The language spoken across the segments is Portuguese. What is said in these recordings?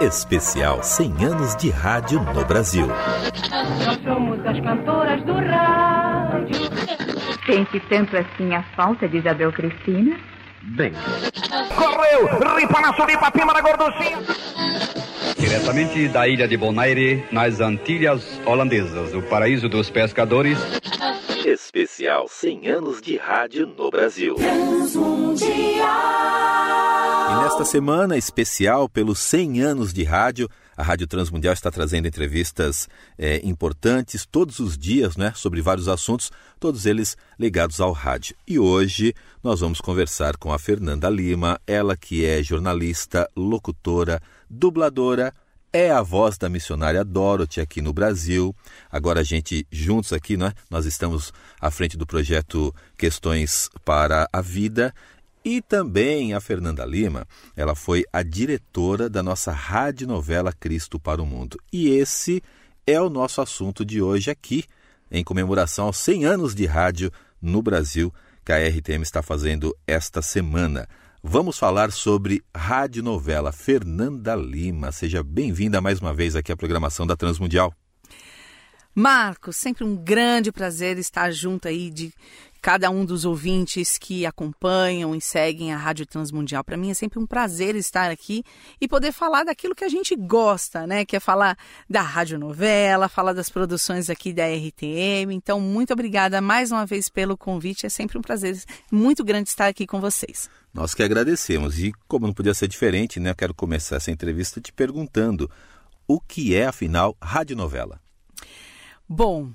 Especial 100 anos de rádio no Brasil. Nós somos as cantoras do rádio. Sente tanto assim a falta de Isabel Cristina? Bem. Correu! Ripa na suripa, pima na gorduchinha. Diretamente da ilha de Bonaire, nas Antilhas Holandesas, o paraíso dos pescadores. Especial 100 anos de rádio no Brasil. E nesta semana especial pelos 100 anos de rádio, a Rádio Transmundial está trazendo entrevistas é, importantes todos os dias, né, sobre vários assuntos, todos eles ligados ao rádio. E hoje nós vamos conversar com a Fernanda Lima, ela que é jornalista, locutora, dubladora, é a voz da missionária Dorothy aqui no Brasil. Agora a gente juntos aqui, né? Nós estamos à frente do projeto Questões para a Vida. E também a Fernanda Lima, ela foi a diretora da nossa radionovela Cristo para o Mundo. E esse é o nosso assunto de hoje aqui, em comemoração aos 100 anos de rádio no Brasil que a RTM está fazendo esta semana. Vamos falar sobre radionovela Fernanda Lima. Seja bem-vinda mais uma vez aqui à programação da Transmundial. Marcos, sempre um grande prazer estar junto aí de cada um dos ouvintes que acompanham e seguem a Rádio Transmundial. Para mim é sempre um prazer estar aqui e poder falar daquilo que a gente gosta, né? Que é falar da radionovela, falar das produções aqui da RTM. Então, muito obrigada mais uma vez pelo convite. É sempre um prazer muito grande estar aqui com vocês. Nós que agradecemos. E como não podia ser diferente, né? Eu quero começar essa entrevista te perguntando o que é, afinal, radionovela? Bom,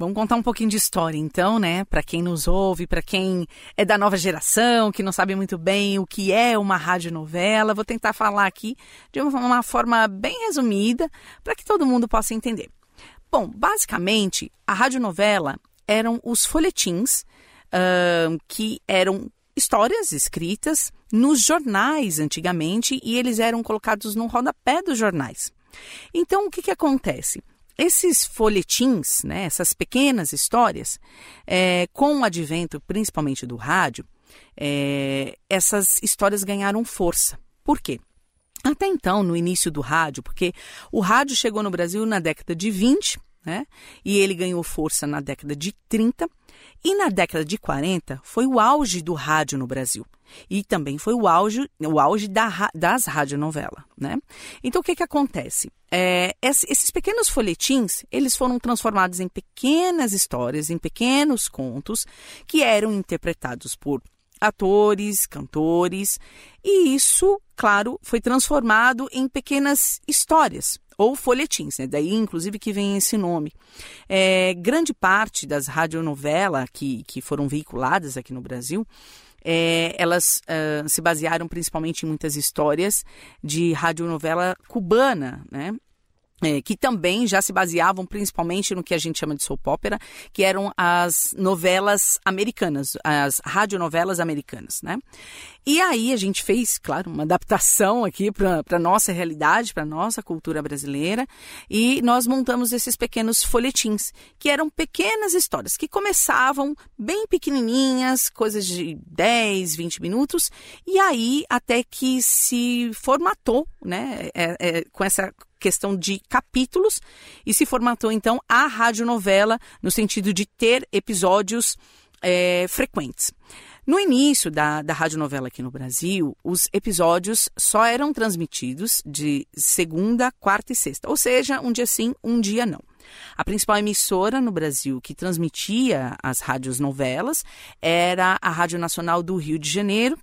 Vamos contar um pouquinho de história, então, né? Para quem nos ouve, para quem é da nova geração, que não sabe muito bem o que é uma radionovela, vou tentar falar aqui de uma forma bem resumida para que todo mundo possa entender. Bom, basicamente, a radionovela eram os folhetins uh, que eram histórias escritas nos jornais antigamente e eles eram colocados no rodapé dos jornais. Então, o que, que acontece? Esses folhetins, né, essas pequenas histórias, é, com o advento principalmente do rádio, é, essas histórias ganharam força. Por quê? Até então, no início do rádio, porque o rádio chegou no Brasil na década de 20, né? E ele ganhou força na década de 30 e na década de 40 foi o auge do rádio no Brasil. E também foi o auge, o auge da, das radionovelas, né? Então, o que que acontece? É, esses pequenos folhetins, eles foram transformados em pequenas histórias, em pequenos contos, que eram interpretados por atores, cantores, e isso, claro, foi transformado em pequenas histórias ou folhetins, né? daí inclusive que vem esse nome. É, grande parte das radionovelas que, que foram veiculadas aqui no Brasil é, elas uh, se basearam principalmente em muitas histórias de radionovela cubana, né? É, que também já se baseavam principalmente no que a gente chama de soap opera, que eram as novelas americanas, as radionovelas americanas, né? E aí a gente fez, claro, uma adaptação aqui para a nossa realidade, para a nossa cultura brasileira, e nós montamos esses pequenos folhetins, que eram pequenas histórias, que começavam bem pequenininhas, coisas de 10, 20 minutos, e aí até que se formatou, né, é, é, com essa questão de capítulos e se formatou então a radionovela no sentido de ter episódios é, frequentes. No início da, da radionovela aqui no Brasil, os episódios só eram transmitidos de segunda, quarta e sexta, ou seja, um dia sim, um dia não. A principal emissora no Brasil que transmitia as rádios novelas era a Rádio Nacional do Rio de Janeiro,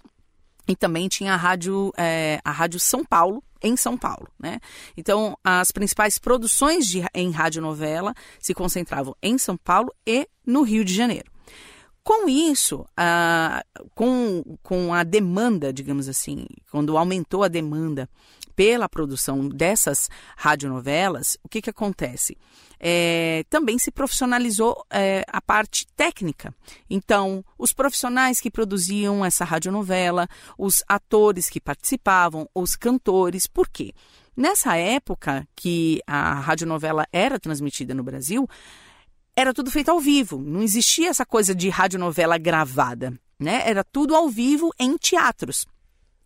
e também tinha a rádio, é, a rádio São Paulo, em São Paulo, né? Então, as principais produções de, em radionovela se concentravam em São Paulo e no Rio de Janeiro. Com isso, a, com, com a demanda, digamos assim, quando aumentou a demanda pela produção dessas radionovelas, o que, que acontece? É, também se profissionalizou é, a parte técnica. Então, os profissionais que produziam essa radionovela, os atores que participavam, os cantores, por quê? Nessa época que a radionovela era transmitida no Brasil, era tudo feito ao vivo, não existia essa coisa de radionovela gravada, né? Era tudo ao vivo em teatros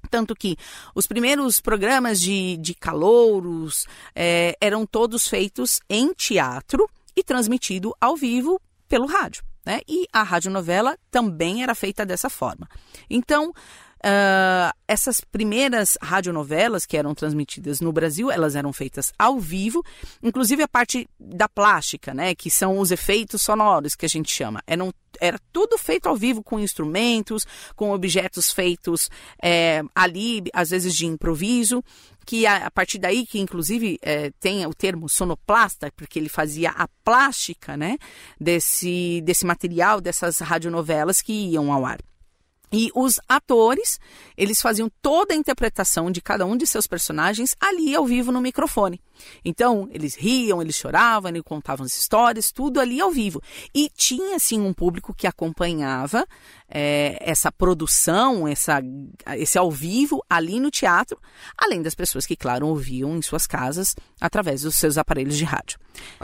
Tanto que os primeiros programas de, de calouros é, eram todos feitos em teatro e transmitido ao vivo pelo rádio. Né? E a radionovela também era feita dessa forma. Então, Uh, essas primeiras radionovelas que eram transmitidas no Brasil, elas eram feitas ao vivo, inclusive a parte da plástica, né, que são os efeitos sonoros que a gente chama. Eram, era tudo feito ao vivo com instrumentos, com objetos feitos é, ali, às vezes de improviso, que a, a partir daí que inclusive é, tem o termo sonoplasta, porque ele fazia a plástica, né, desse, desse material, dessas radionovelas que iam ao ar. E os atores, eles faziam toda a interpretação de cada um de seus personagens ali ao vivo no microfone. Então, eles riam, eles choravam, eles contavam as histórias, tudo ali ao vivo. E tinha, sim, um público que acompanhava é, essa produção, essa, esse ao vivo ali no teatro, além das pessoas que, claro, ouviam em suas casas através dos seus aparelhos de rádio.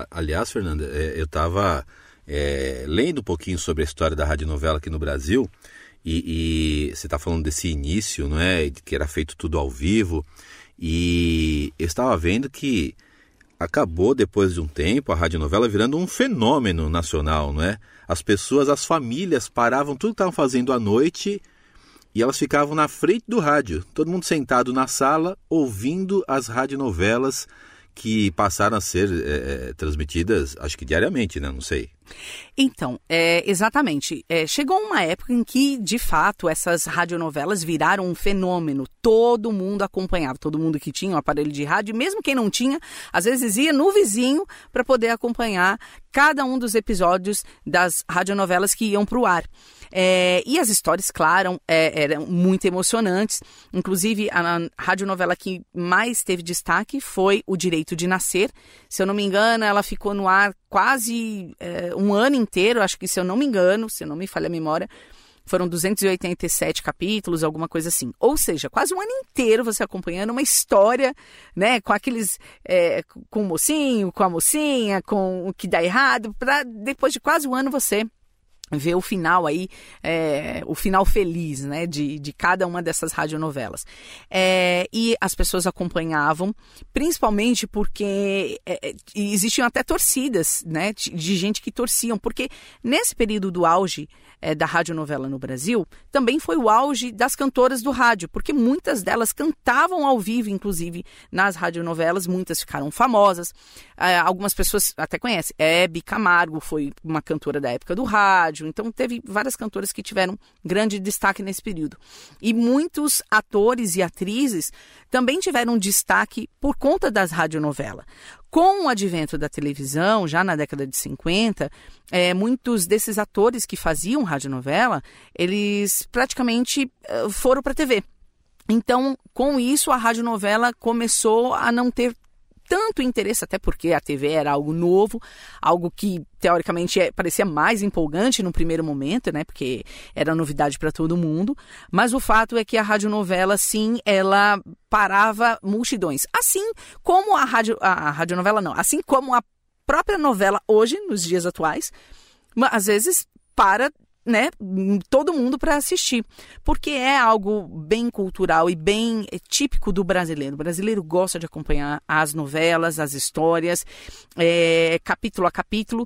Aliás, Fernanda, é, eu estava é, lendo um pouquinho sobre a história da radionovela aqui no Brasil. E, e você está falando desse início, não é? Que era feito tudo ao vivo. E eu estava vendo que acabou depois de um tempo a radionovela virando um fenômeno nacional, não é? As pessoas, as famílias paravam tudo que estavam fazendo à noite e elas ficavam na frente do rádio, todo mundo sentado na sala ouvindo as radionovelas que passaram a ser é, transmitidas, acho que diariamente, né? Não sei. Então, é, exatamente. É, chegou uma época em que, de fato, essas radionovelas viraram um fenômeno. Todo mundo acompanhava, todo mundo que tinha um aparelho de rádio, mesmo quem não tinha, às vezes ia no vizinho para poder acompanhar cada um dos episódios das radionovelas que iam para o ar. É, e as histórias, claro, é, eram muito emocionantes. Inclusive, a, a radionovela que mais teve destaque foi O Direito de Nascer. Se eu não me engano, ela ficou no ar quase é, um ano inteiro, acho que se eu não me engano, se eu não me falha a memória, foram 287 capítulos, alguma coisa assim. Ou seja, quase um ano inteiro você acompanhando uma história, né, com aqueles, é, com o mocinho, com a mocinha, com o que dá errado, para depois de quase um ano você ver o final aí, é, o final feliz, né, de, de cada uma dessas radionovelas. É, e as pessoas acompanhavam, principalmente porque é, é existiam até torcidas, né, de gente que torciam, porque nesse período do auge é, da radionovela no Brasil, também foi o auge das cantoras do rádio, porque muitas delas cantavam ao vivo, inclusive, nas radionovelas, muitas ficaram famosas, é, algumas pessoas até conhecem, Hebe Camargo foi uma cantora da época do rádio, rádio. Então teve várias cantoras que tiveram grande destaque nesse período. E muitos atores e atrizes também tiveram destaque por conta das radionovelas. Com o advento da televisão, já na década de 50, é, muitos desses atores que faziam radionovela, eles praticamente uh, foram para a TV. Então, com isso, a radionovela começou a não ter tanto interesse, até porque a TV era algo novo, algo que teoricamente é, parecia mais empolgante no primeiro momento, né? Porque era novidade para todo mundo. Mas o fato é que a radionovela, sim, ela parava multidões. Assim como a, rádio, a, radionovela, não. Assim como a própria novela hoje, nos dias atuais, às vezes para né, todo mundo para assistir, porque é algo bem cultural e bem é, típico do brasileiro. O brasileiro gosta de acompanhar as novelas, as histórias, é, capítulo a capítulo.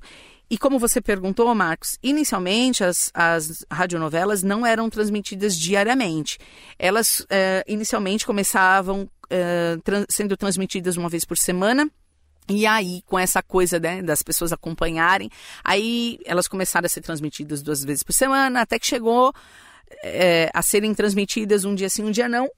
E como você perguntou, Marcos, inicialmente as, as radionovelas não eram transmitidas diariamente. Elas é, inicialmente começavam é, sendo transmitidas uma vez por semana e aí, com essa coisa né, das pessoas acompanharem, aí elas começaram a ser transmitidas duas vezes por semana, até que chegou é, a serem transmitidas um dia sim, um dia não.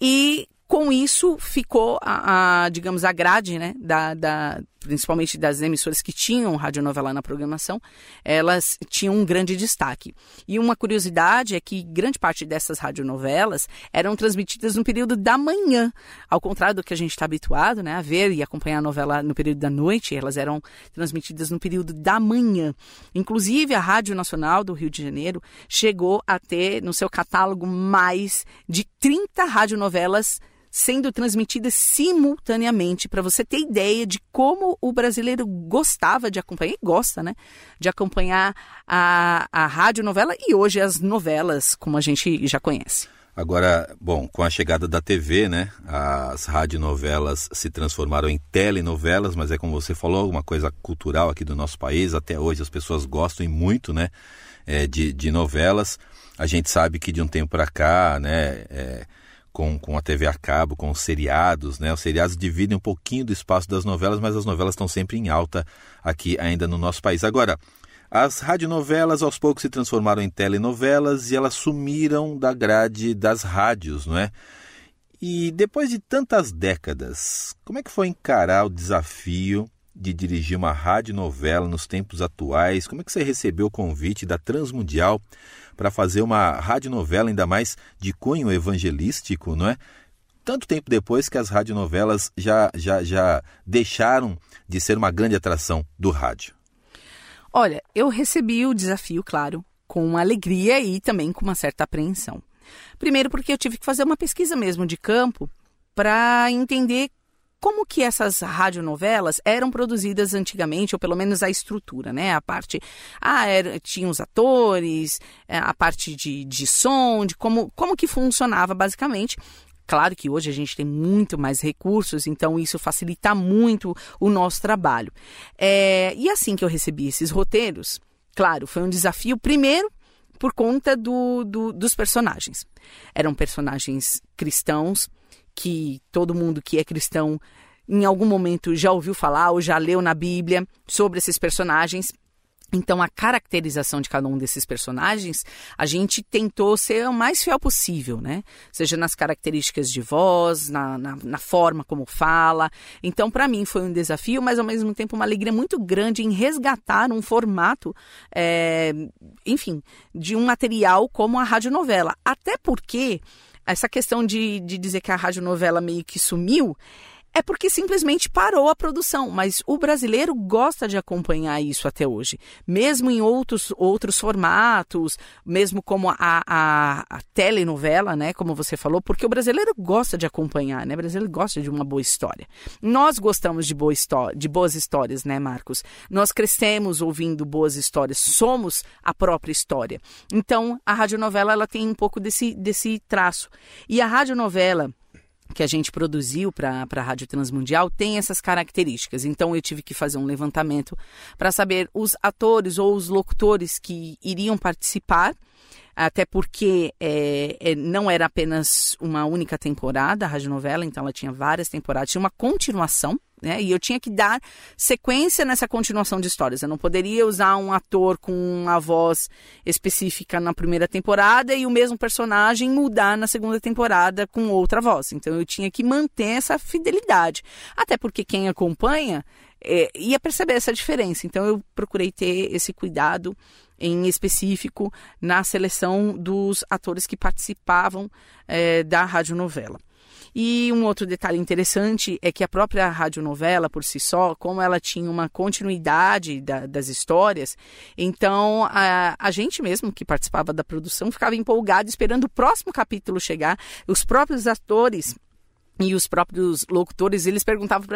E com isso ficou a, a digamos, a grade, né, da, da, principalmente das emissoras que tinham radionovela na programação, elas tinham um grande destaque. E uma curiosidade é que grande parte dessas radionovelas eram transmitidas no período da manhã, ao contrário do que a gente está habituado, né, a ver e acompanhar a novela no período da noite, elas eram transmitidas no período da manhã. Inclusive, a Rádio Nacional do Rio de Janeiro chegou a ter no seu catálogo mais de 30 radionovelas sendo transmitidas simultaneamente, para você ter ideia de como o brasileiro gostava de acompanhar, e gosta, né? De acompanhar a, a novela e hoje as novelas, como a gente já conhece. Agora, bom, com a chegada da TV, né, as radionovelas se transformaram em telenovelas, mas é como você falou, uma coisa cultural aqui do nosso país. Até hoje as pessoas gostam muito, né, é, de, de novelas. A gente sabe que de um tempo para cá, né, é, com, com a TV a cabo, com os seriados, né, os seriados dividem um pouquinho do espaço das novelas, mas as novelas estão sempre em alta aqui ainda no nosso país. Agora, as radionovelas aos poucos se transformaram em telenovelas e elas sumiram da grade das rádios, não é? E depois de tantas décadas, como é que foi encarar o desafio de dirigir uma radionovela nos tempos atuais? Como é que você recebeu o convite da Transmundial para fazer uma radionovela ainda mais de cunho evangelístico, não é? Tanto tempo depois que as radionovelas já, já, já deixaram de ser uma grande atração do rádio. Olha, eu recebi o desafio, claro, com alegria e também com uma certa apreensão. Primeiro porque eu tive que fazer uma pesquisa mesmo de campo para entender como que essas radionovelas eram produzidas antigamente, ou pelo menos a estrutura, né? A parte, ah, era, tinha os atores, é, a parte de, de som, de como, como que funcionava basicamente. Claro que hoje a gente tem muito mais recursos, então isso facilita muito o nosso trabalho. É, e assim que eu recebi esses roteiros, claro, foi um desafio, primeiro, por conta do, do, dos personagens. Eram personagens cristãos, que todo mundo que é cristão em algum momento já ouviu falar ou já leu na Bíblia sobre esses personagens. Então, a caracterização de cada um desses personagens, a gente tentou ser o mais fiel possível, né? Seja nas características de voz, na, na, na forma como fala. Então, para mim, foi um desafio, mas ao mesmo tempo uma alegria muito grande em resgatar um formato, é, enfim, de um material como a radionovela. Até porque essa questão de, de dizer que a radionovela meio que sumiu é porque simplesmente parou a produção, mas o brasileiro gosta de acompanhar isso até hoje, mesmo em outros, outros formatos, mesmo como a, a, a telenovela, né, como você falou, porque o brasileiro gosta de acompanhar, né, o brasileiro gosta de uma boa história. Nós gostamos de, boa de boas histórias, né, Marcos? Nós crescemos ouvindo boas histórias, somos a própria história. Então, a radionovela ela tem um pouco desse, desse traço. E a radionovela que a gente produziu para a Rádio Transmundial tem essas características. Então eu tive que fazer um levantamento para saber os atores ou os locutores que iriam participar até porque é, é, não era apenas uma única temporada a radionovela, então ela tinha várias temporadas, tinha uma continuação, né? E eu tinha que dar sequência nessa continuação de histórias. Eu não poderia usar um ator com uma voz específica na primeira temporada e o mesmo personagem mudar na segunda temporada com outra voz. Então eu tinha que manter essa fidelidade. Até porque quem acompanha é, ia perceber essa diferença. Então eu procurei ter esse cuidado em específico na seleção dos atores que participavam é, da radionovela. E um outro detalhe interessante é que a própria radionovela, por si só, como ela tinha uma continuidade da, das histórias, então a, a gente mesmo que participava da produção ficava empolgado esperando o próximo capítulo chegar. Os próprios atores e os próprios locutores, eles perguntavam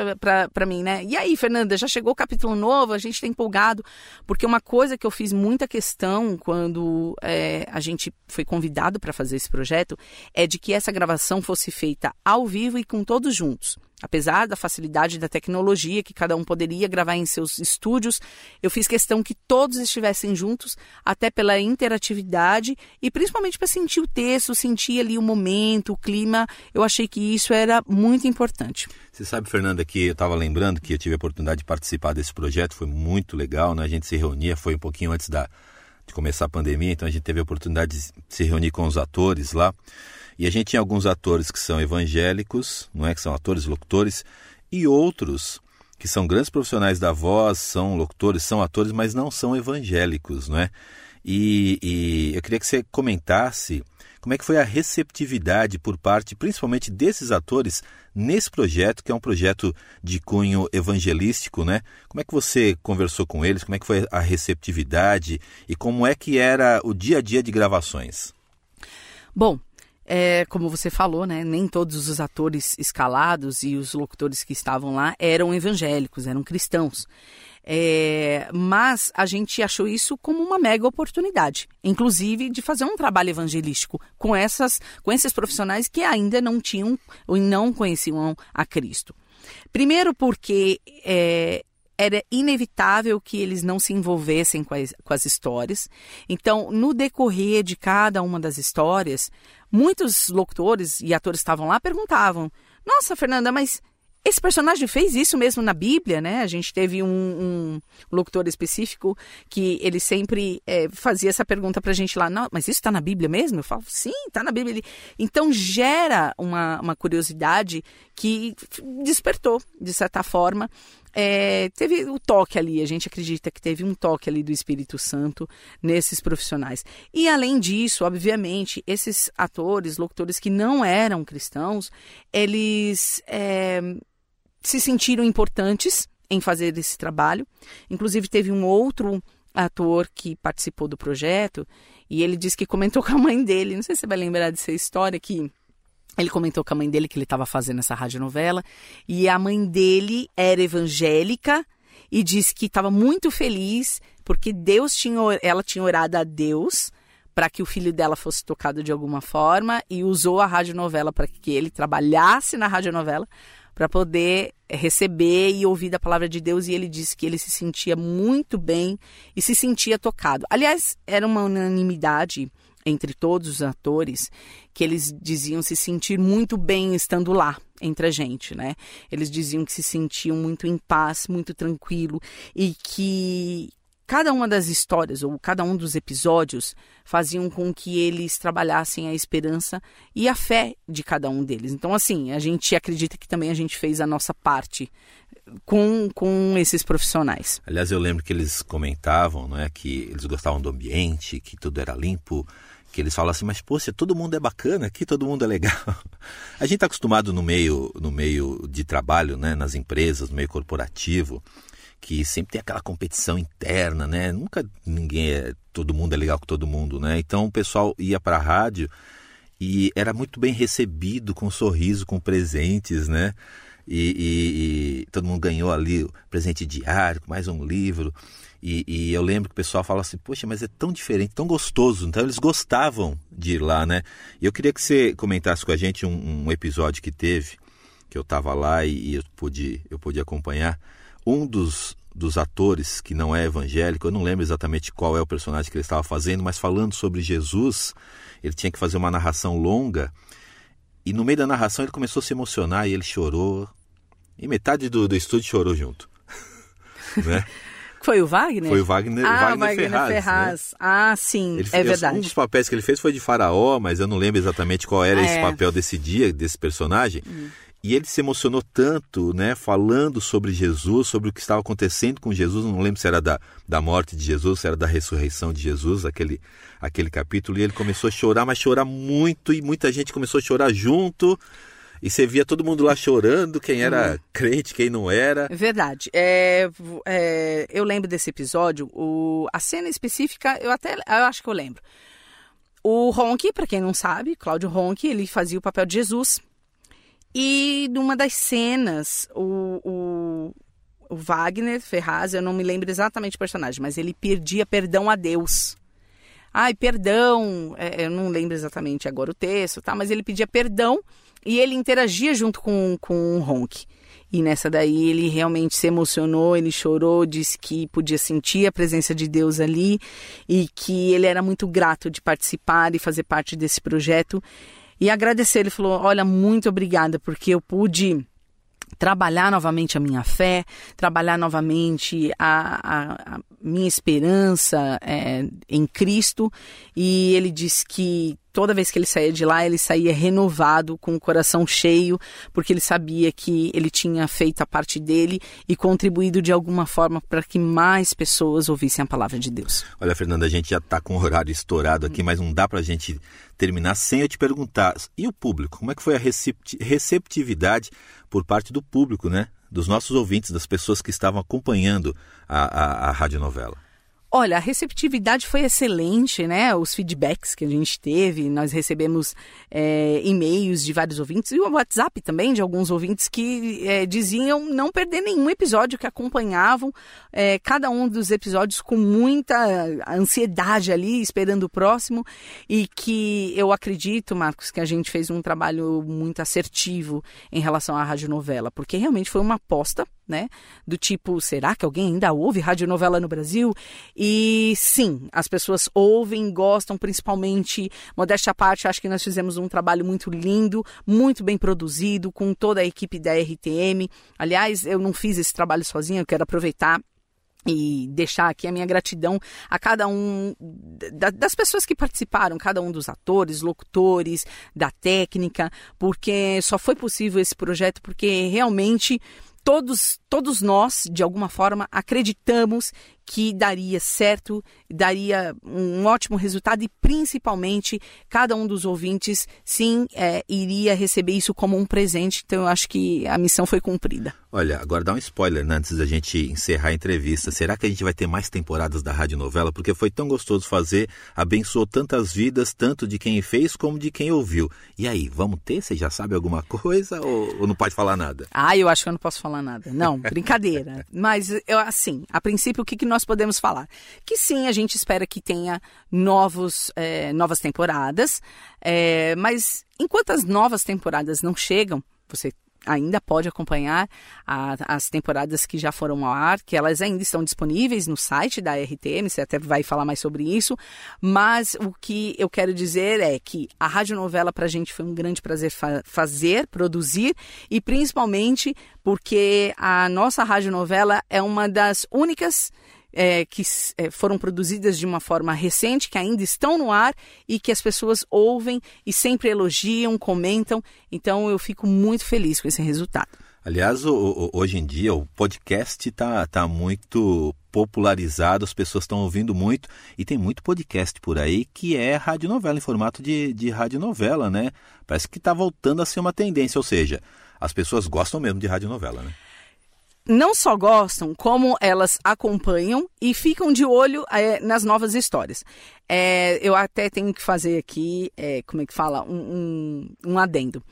para mim, né? E aí, Fernanda, já chegou o capítulo novo? A gente está empolgado. Porque uma coisa que eu fiz muita questão quando é, a gente foi convidado para fazer esse projeto é de que essa gravação fosse feita ao vivo e com todos juntos. Apesar da facilidade da tecnologia que cada um poderia gravar em seus estúdios, eu fiz questão que todos estivessem juntos, até pela interatividade e principalmente para sentir o texto, sentir ali o momento, o clima. Eu achei que isso era muito importante. Você sabe, Fernanda, que eu estava lembrando que eu tive a oportunidade de participar desse projeto, foi muito legal, né? A gente se reunia, foi um pouquinho antes da, de começar a pandemia, então a gente teve a oportunidade de se reunir com os atores lá. E a gente tem alguns atores que são evangélicos, não é que são atores, locutores, e outros que são grandes profissionais da voz, são locutores, são atores, mas não são evangélicos, não é? E, e eu queria que você comentasse como é que foi a receptividade por parte, principalmente desses atores, nesse projeto, que é um projeto de cunho evangelístico, né? Como é que você conversou com eles? Como é que foi a receptividade? E como é que era o dia a dia de gravações? Bom, é, como você falou, né, nem todos os atores escalados e os locutores que estavam lá eram evangélicos, eram cristãos. É, mas a gente achou isso como uma mega oportunidade, inclusive de fazer um trabalho evangelístico com essas, com esses profissionais que ainda não tinham ou não conheciam a Cristo. Primeiro porque é, era inevitável que eles não se envolvessem com as, com as histórias. Então, no decorrer de cada uma das histórias, muitos locutores e atores estavam lá perguntavam: Nossa, Fernanda, mas esse personagem fez isso mesmo na Bíblia, né? A gente teve um, um locutor específico que ele sempre é, fazia essa pergunta pra gente lá, não, mas isso está na Bíblia mesmo? Eu falo, sim, está na Bíblia. Então gera uma, uma curiosidade que despertou, de certa forma, é, teve o toque ali, a gente acredita que teve um toque ali do Espírito Santo nesses profissionais. E além disso, obviamente, esses atores, locutores que não eram cristãos, eles é, se sentiram importantes em fazer esse trabalho. Inclusive, teve um outro ator que participou do projeto e ele disse que comentou com a mãe dele. Não sei se você vai lembrar dessa história que ele comentou com a mãe dele que ele estava fazendo essa radionovela e a mãe dele era evangélica e disse que estava muito feliz porque Deus tinha, ela tinha orado a Deus para que o filho dela fosse tocado de alguma forma e usou a radionovela para que ele trabalhasse na radionovela para poder receber e ouvir da palavra de Deus e ele disse que ele se sentia muito bem e se sentia tocado. Aliás, era uma unanimidade entre todos os atores que eles diziam se sentir muito bem estando lá entre a gente, né? Eles diziam que se sentiam muito em paz, muito tranquilo e que cada uma das histórias ou cada um dos episódios faziam com que eles trabalhassem a esperança e a fé de cada um deles. Então, assim, a gente acredita que também a gente fez a nossa parte com, com esses profissionais. Aliás, eu lembro que eles comentavam, não é, que eles gostavam do ambiente, que tudo era limpo, que eles falam assim, mas poxa, todo mundo é bacana aqui, todo mundo é legal. A gente está acostumado no meio, no meio de trabalho, né, nas empresas, no meio corporativo, que sempre tem aquela competição interna, né? Nunca ninguém é, todo mundo é legal com todo mundo, né? Então o pessoal ia para a rádio e era muito bem recebido com um sorriso, com presentes, né? E, e, e todo mundo ganhou ali presente diário, mais um livro. E, e, eu lembro que o pessoal fala assim, poxa, mas é tão diferente, tão gostoso. Então eles gostavam de ir lá, né? E eu queria que você comentasse com a gente um, um episódio que teve, que eu estava lá e, e, eu, pude, eu pude acompanhar. Um dos, dos atores que não é evangélico, eu não lembro exatamente qual é o personagem que ele estava fazendo, mas falando sobre Jesus, ele tinha que fazer uma narração longa. E no meio da narração ele começou a se emocionar e ele chorou. E metade do, do estúdio chorou junto. né? Foi o Wagner? Foi o Wagner, ah, Wagner, Wagner Ferraz. Ferraz. Né? Ah, sim, ele, é verdade. Um dos papéis que ele fez foi de faraó, mas eu não lembro exatamente qual era é. esse papel desse dia, desse personagem. Hum. E ele se emocionou tanto, né, falando sobre Jesus, sobre o que estava acontecendo com Jesus. Não lembro se era da, da morte de Jesus, se era da ressurreição de Jesus, aquele, aquele capítulo. E ele começou a chorar, mas chorar muito, e muita gente começou a chorar junto. E você via todo mundo lá chorando, quem era hum. crente, quem não era. Verdade. É, é, eu lembro desse episódio. O, a cena específica, eu até eu acho que eu lembro. O Ronk, para quem não sabe, Cláudio Ronk, ele fazia o papel de Jesus. E numa das cenas, o, o, o Wagner Ferraz, eu não me lembro exatamente o personagem, mas ele pedia perdão a Deus. Ai, perdão, é, eu não lembro exatamente agora o texto, tá? Mas ele pedia perdão e ele interagia junto com, com o Ronk. E nessa daí ele realmente se emocionou, ele chorou, disse que podia sentir a presença de Deus ali e que ele era muito grato de participar e fazer parte desse projeto. E agradecer, ele falou: Olha, muito obrigada, porque eu pude trabalhar novamente a minha fé, trabalhar novamente a, a, a minha esperança é, em Cristo. E ele disse que toda vez que ele saía de lá, ele saía renovado, com o coração cheio, porque ele sabia que ele tinha feito a parte dele e contribuído de alguma forma para que mais pessoas ouvissem a palavra de Deus. Olha, Fernanda, a gente já está com o horário estourado aqui, mas não dá para a gente terminar sem eu te perguntar. E o público? Como é que foi a receptividade por parte do público, né? Dos nossos ouvintes, das pessoas que estavam acompanhando a, a, a radionovela? Olha, a receptividade foi excelente, né? Os feedbacks que a gente teve, nós recebemos é, e-mails de vários ouvintes e o WhatsApp também de alguns ouvintes que é, diziam não perder nenhum episódio, que acompanhavam é, cada um dos episódios com muita ansiedade ali, esperando o próximo e que eu acredito, Marcos, que a gente fez um trabalho muito assertivo em relação à radionovela, porque realmente foi uma aposta né? Do tipo, será que alguém ainda ouve radionovela no Brasil? E sim, as pessoas ouvem, gostam, principalmente, modéstia à parte, acho que nós fizemos um trabalho muito lindo, muito bem produzido, com toda a equipe da RTM. Aliás, eu não fiz esse trabalho sozinha, eu quero aproveitar e deixar aqui a minha gratidão a cada um das pessoas que participaram, cada um dos atores, locutores, da técnica, porque só foi possível esse projeto porque realmente todos, todos nós, de alguma forma, acreditamos que daria certo, daria um ótimo resultado e principalmente cada um dos ouvintes sim é, iria receber isso como um presente. Então eu acho que a missão foi cumprida. Olha, agora dá um spoiler né, antes da gente encerrar a entrevista. Será que a gente vai ter mais temporadas da Rádio Novela? Porque foi tão gostoso fazer, abençoou tantas vidas, tanto de quem fez como de quem ouviu. E aí, vamos ter? Você já sabe alguma coisa ou, ou não pode falar nada? Ah, eu acho que eu não posso falar nada. Não, brincadeira. Mas eu, assim, a princípio o que, que nós podemos falar? Que sim, a gente espera que tenha novos, é, novas temporadas, é, mas enquanto as novas temporadas não chegam, você ainda pode acompanhar a, as temporadas que já foram ao ar, que elas ainda estão disponíveis no site da RTM, você até vai falar mais sobre isso, mas o que eu quero dizer é que a radionovela para a gente foi um grande prazer fa fazer, produzir, e principalmente porque a nossa radionovela é uma das únicas é, que é, foram produzidas de uma forma recente, que ainda estão no ar e que as pessoas ouvem e sempre elogiam, comentam. Então eu fico muito feliz com esse resultado. Aliás, hoje em dia o podcast está tá muito popularizado, as pessoas estão ouvindo muito e tem muito podcast por aí que é radionovela, em formato de, de radionovela, né? Parece que está voltando a ser uma tendência, ou seja, as pessoas gostam mesmo de radionovela, né? Não só gostam, como elas acompanham e ficam de olho é, nas novas histórias. É, eu até tenho que fazer aqui, é, como é que fala, um, um, um adendo.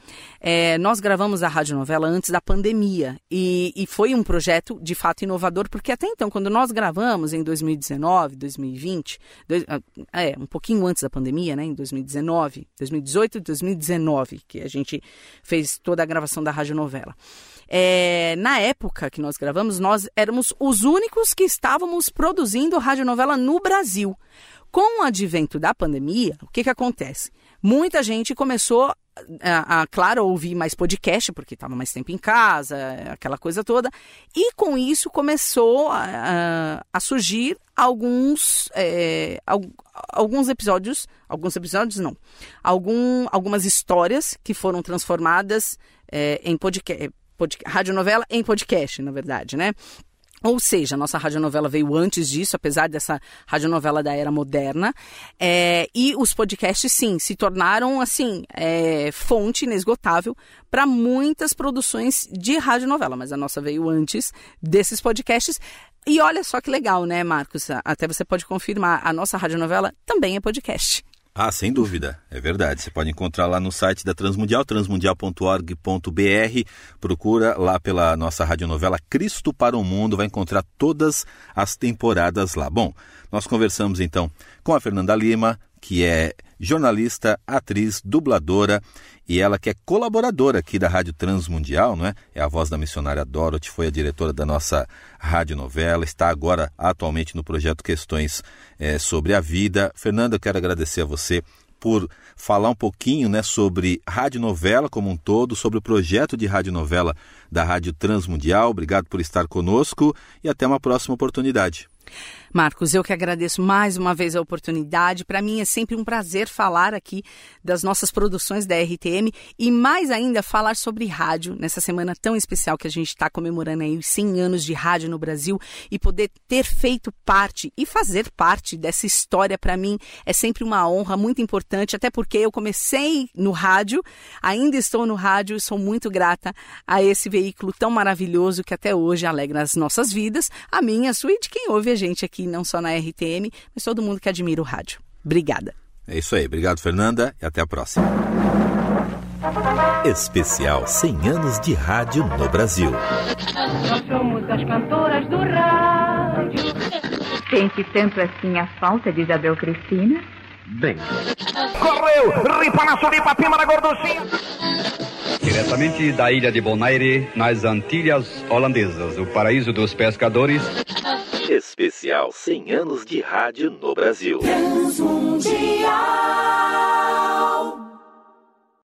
Nós gravamos a radionovela antes da pandemia e, e, foi um projeto de fato inovador, porque até então, quando nós gravamos em 2019, 2020, dois, ah, é, um pouquinho antes da pandemia, né, em 2019, 2018 e 2019, que a gente fez toda a gravação da radionovela. É, na época que nós gravamos, nós éramos os únicos que estávamos produzindo radionovela no Brasil. Com o advento da pandemia, o que, que acontece? Muita gente começou a, a, claro, ouvir mais podcast, porque estava mais tempo em casa, aquela coisa toda. E com isso começou a, a, surgir alguns, é, alguns episódios, alguns episódios não, algum, algumas histórias que foram transformadas é, em podcast radionovela em podcast, na verdade, né? Ou seja, a nossa radionovela veio antes disso, apesar dessa radionovela da era moderna. É, e os podcasts, sim, se tornaram, assim, é, fonte inesgotável para muitas produções de radionovela. Mas a nossa veio antes desses podcasts. E olha só que legal, né, Marcos? Até você pode confirmar, a nossa radionovela também é podcast. Ah, sem dúvida, é verdade. Você pode encontrar lá no site da Transmundial, transmundial.org.br. Procura lá pela nossa radionovela Cristo para o Mundo, vai encontrar todas as temporadas lá. Bom, nós conversamos então com a Fernanda Lima, que é jornalista, atriz, dubladora e ela que é colaboradora aqui da Rádio Transmundial, não é? É a voz da missionária Dorothy, foi a diretora da nossa radionovela, está agora atualmente no projeto Questões é, sobre a Vida. Fernanda, eu quero agradecer a você por falar um pouquinho né, sobre radionovela como um todo, sobre o projeto de radionovela da Rádio Transmundial. Obrigado por estar conosco e até uma próxima oportunidade. Marcos, eu que agradeço mais uma vez a oportunidade. Para mim é sempre um prazer falar aqui das nossas produções da RTM e mais ainda falar sobre rádio nessa semana tão especial que a gente está comemorando aí os 100 anos de rádio no Brasil e poder ter feito parte e fazer parte dessa história para mim é sempre uma honra muito importante, até porque eu comecei no rádio, ainda estou no rádio e sou muito grata a esse veículo tão maravilhoso que até hoje alegra as nossas vidas, a minha, a sua e de quem ouve a gente aqui, não só na RTM, mas todo mundo que admira o rádio. Obrigada. É isso aí. Obrigado, Fernanda, e até a próxima. Especial 100 anos de rádio no Brasil. Nós somos as cantoras do rádio. Sente tanto assim a falta de Isabel Cristina? Bem. Correu, ripa na suripa, pima na gorduchinha. Diretamente da ilha de Bonaire, nas Antilhas Holandesas, o paraíso dos pescadores. Especial 100 anos de rádio no Brasil. Transmundial.